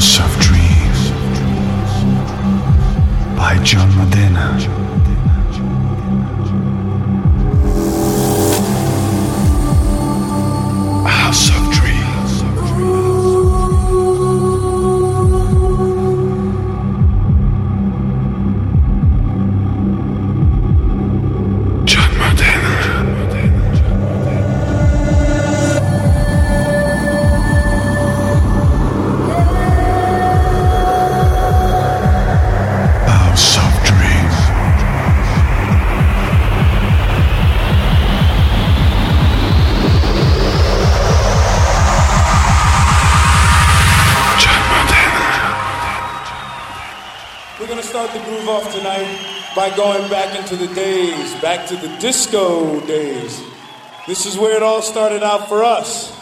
House of Dreams by John Medina. Back to the disco days. This is where it all started out for us.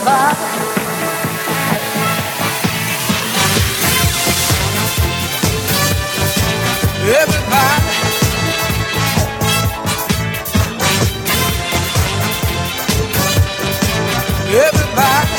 Everybody. Everybody.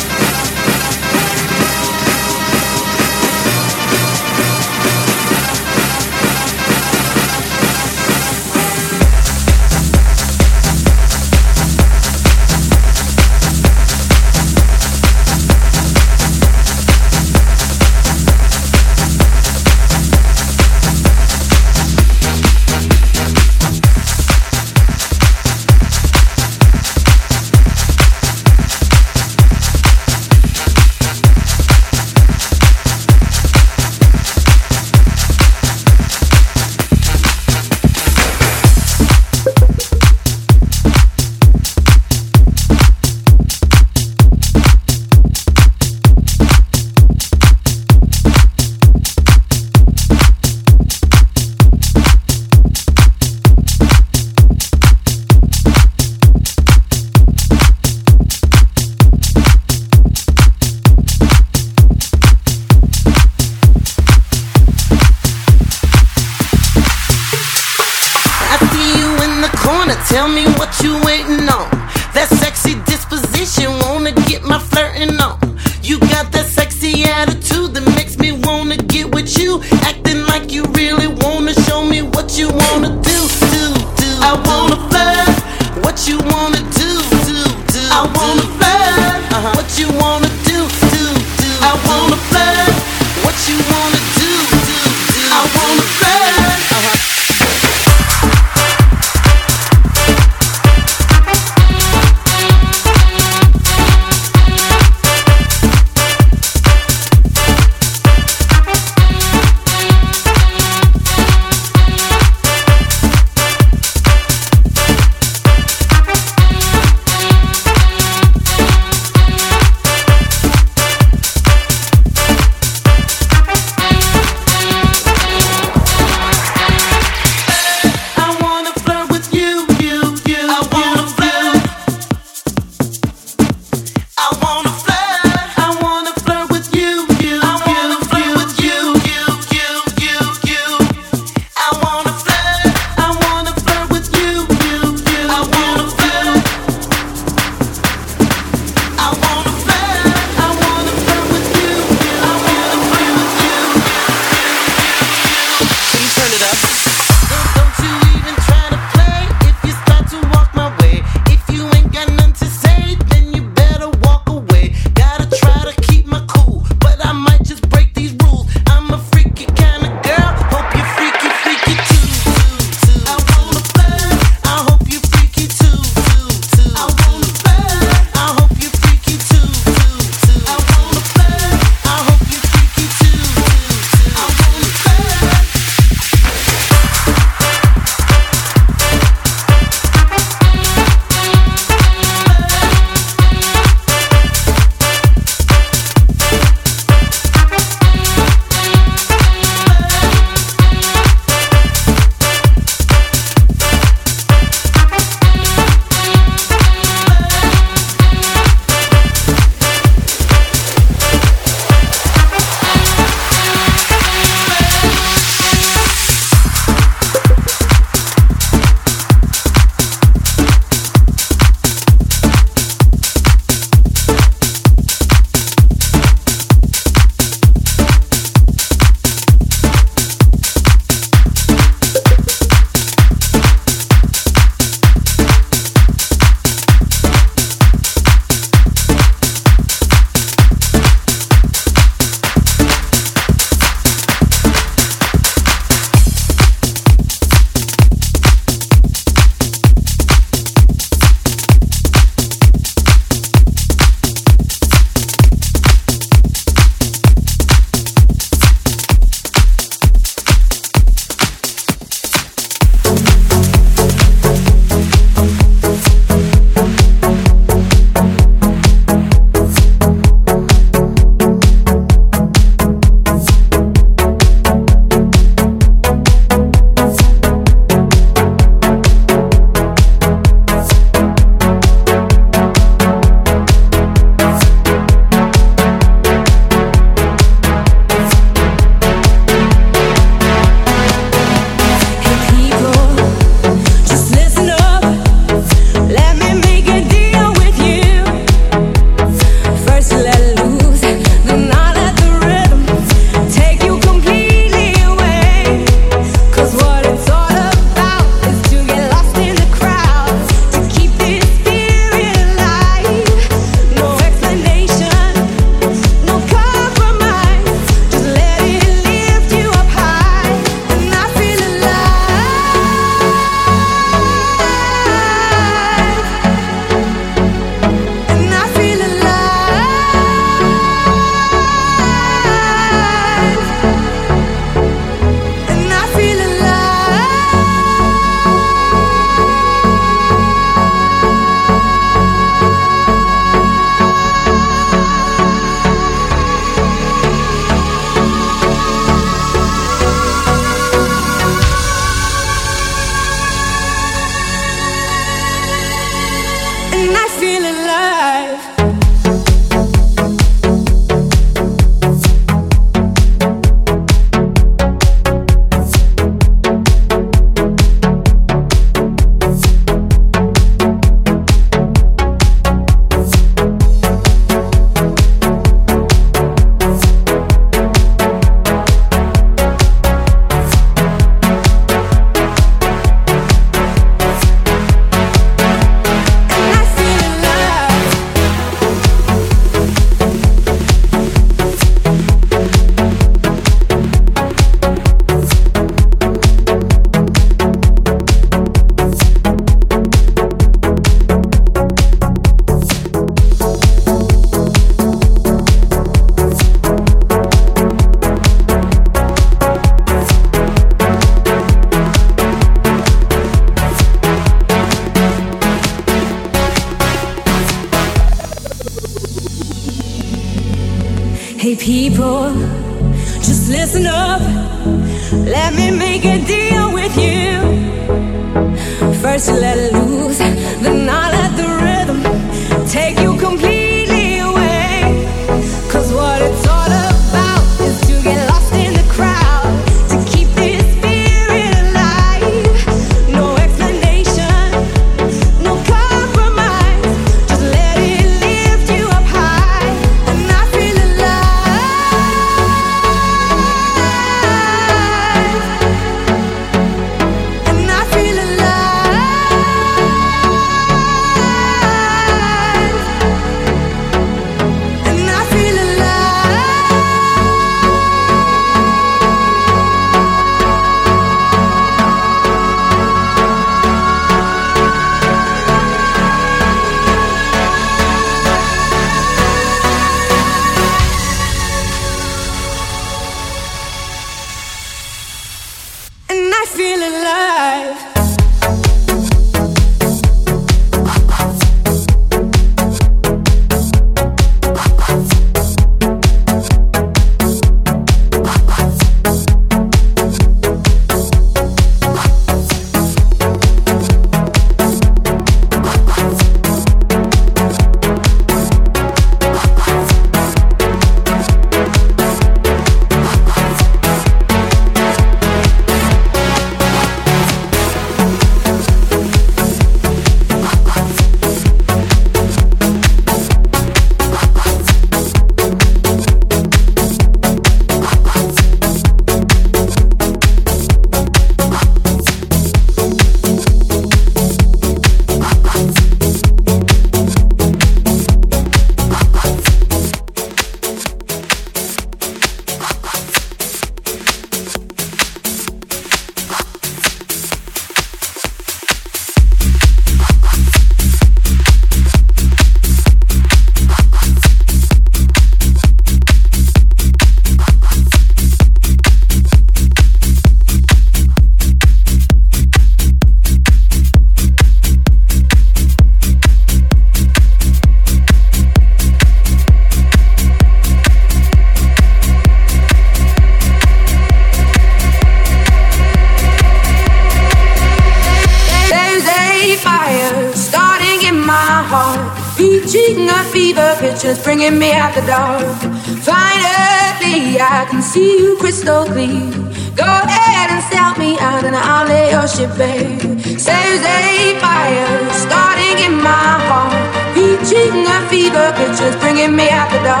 can see you crystal clear. Go ahead and sell me out, and I'll lay your ship bare. Saves a fire starting in my heart, reaching a fever pictures, bringing me out the dark.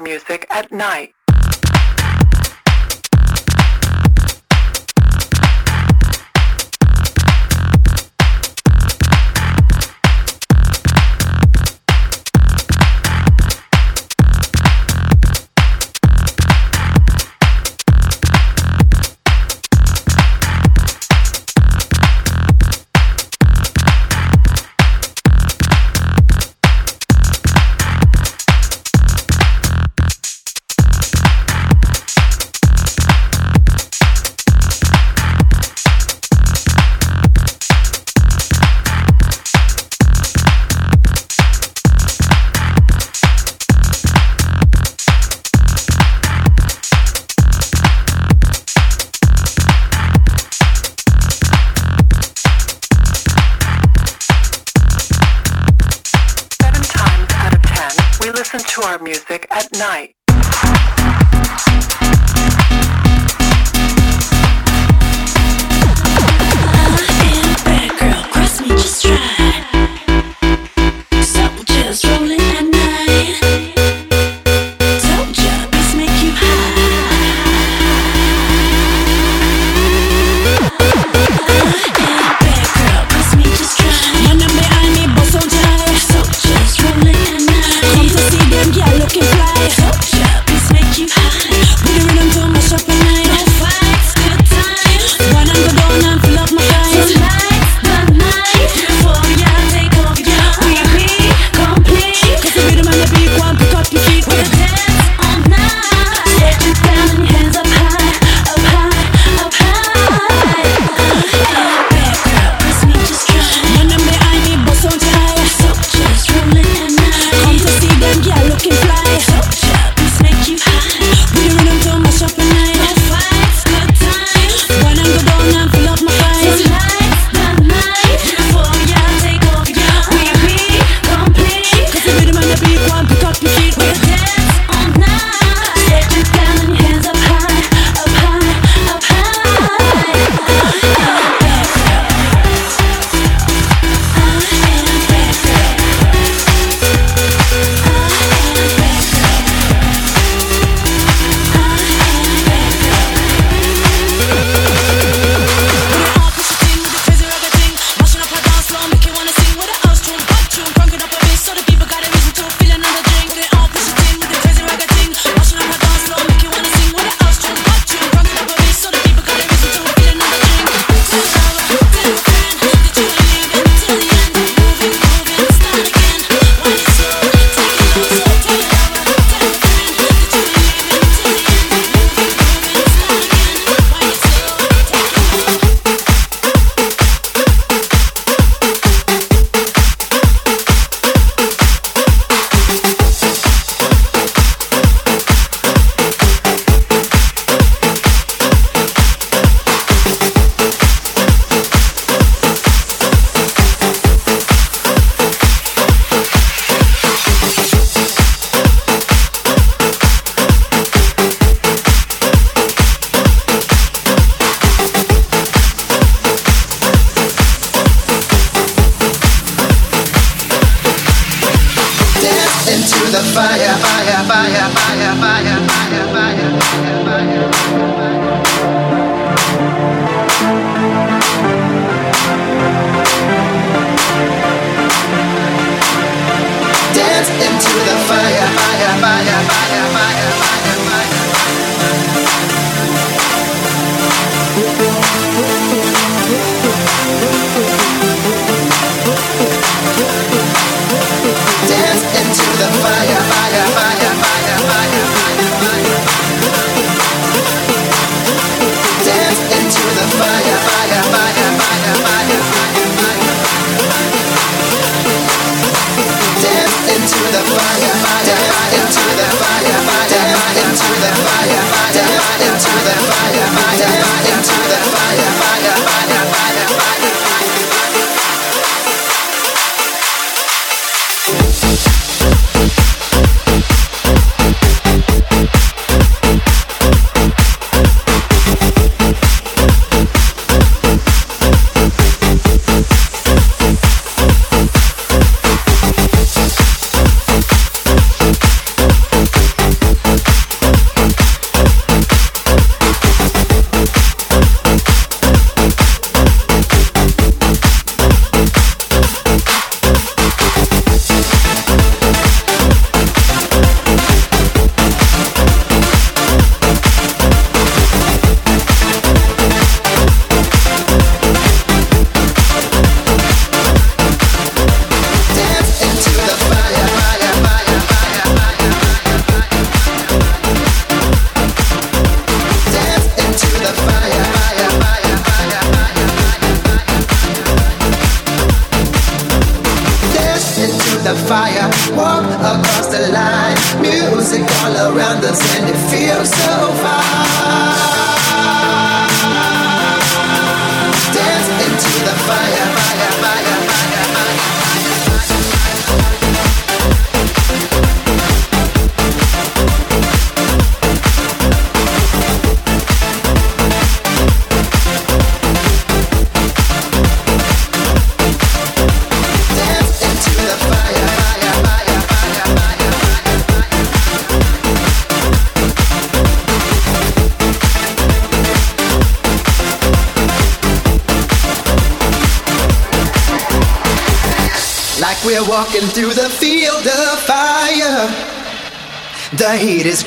Music at night.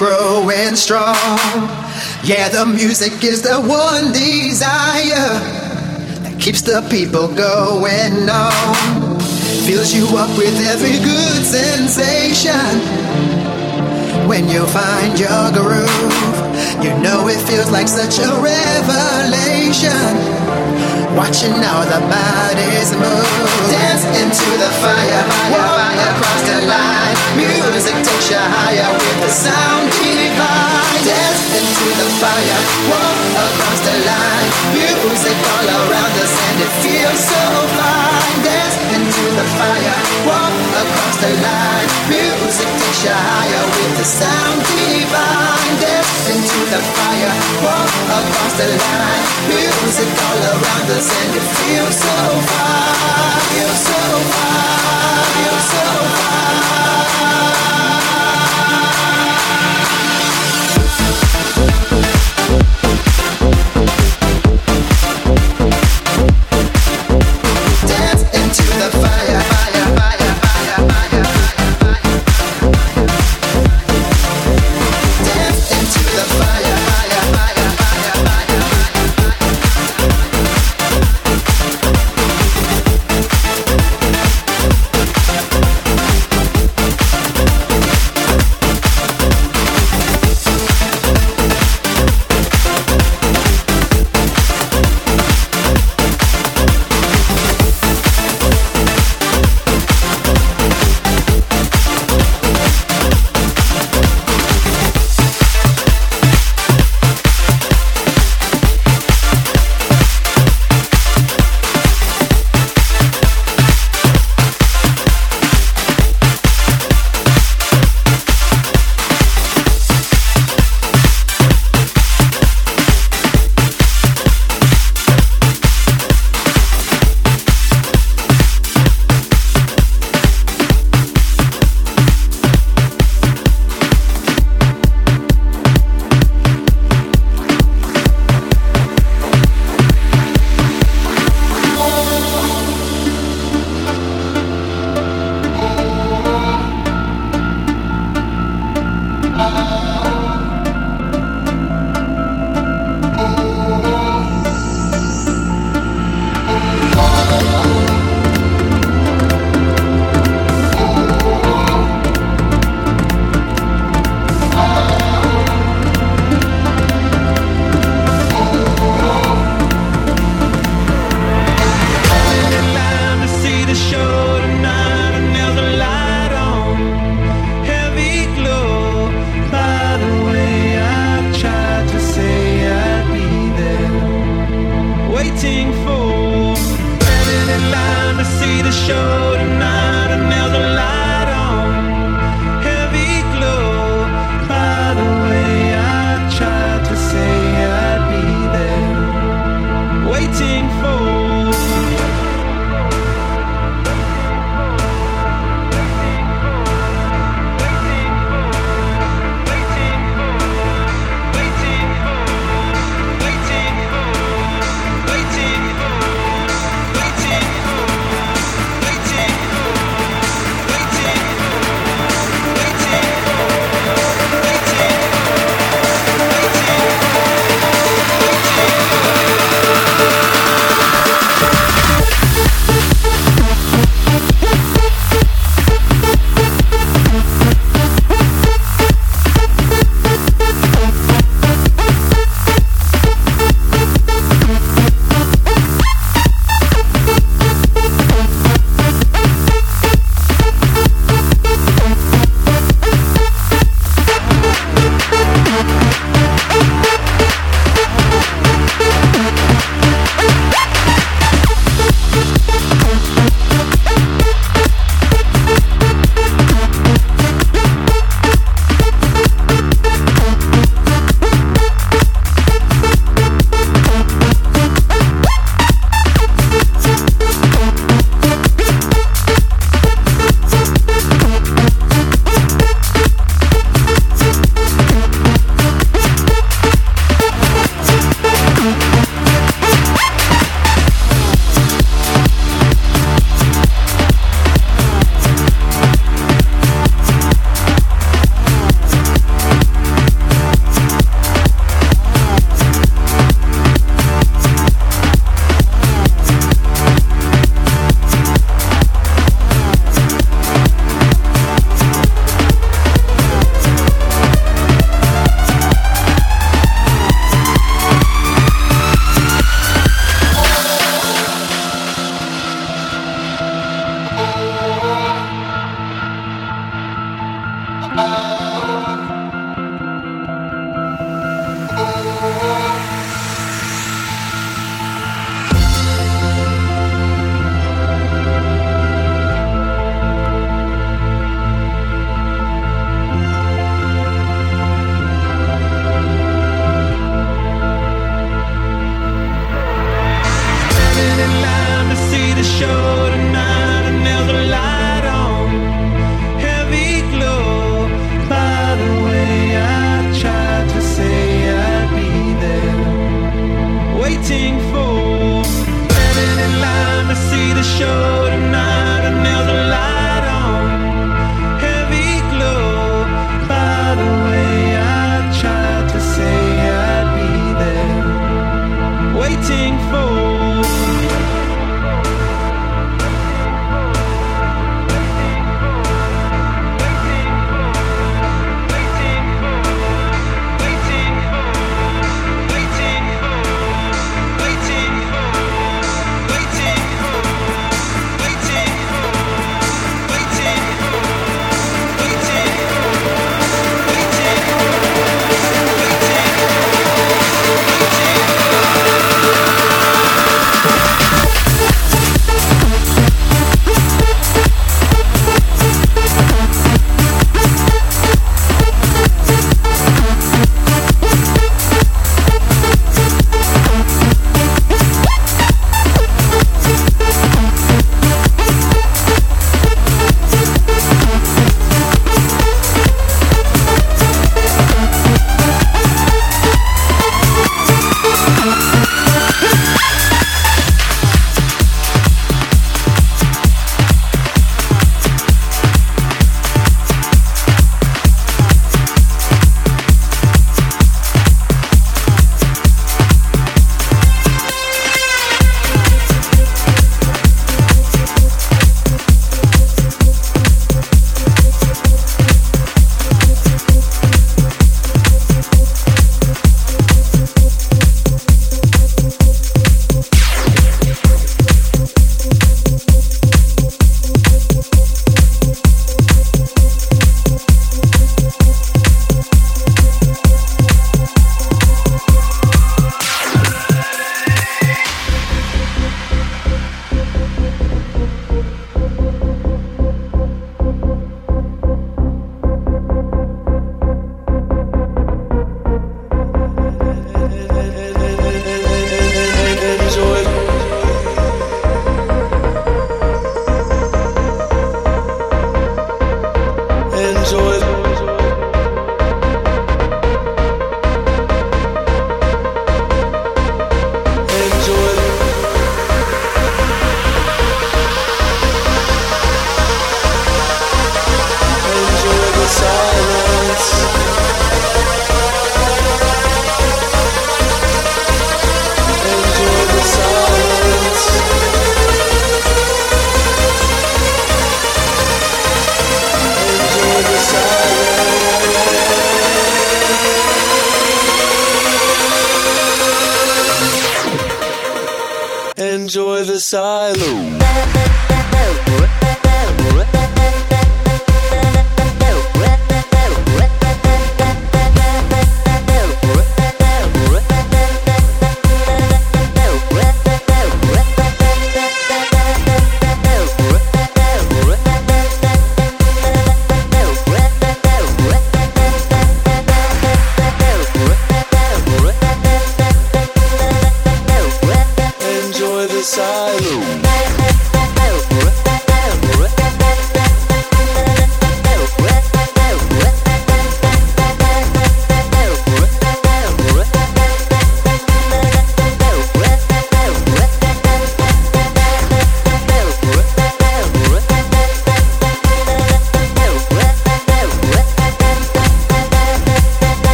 Growing strong. Yeah, the music is the one desire that keeps the people going on. Fills you up with every good sensation. When you find your groove, you know it feels like such a revelation. Watching how the bodies move. Dance into the fire, walk across the line. Music takes you higher with the sound divine. Dance into the fire, walk across the line. Music all around us and it feels so fine. Dance into the fire, walk across the line. Music takes you higher with the sound divine. The fire, walk across the line. Music all around us and it feels so fine. Feels so fine. Feels so Dance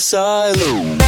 Enjoy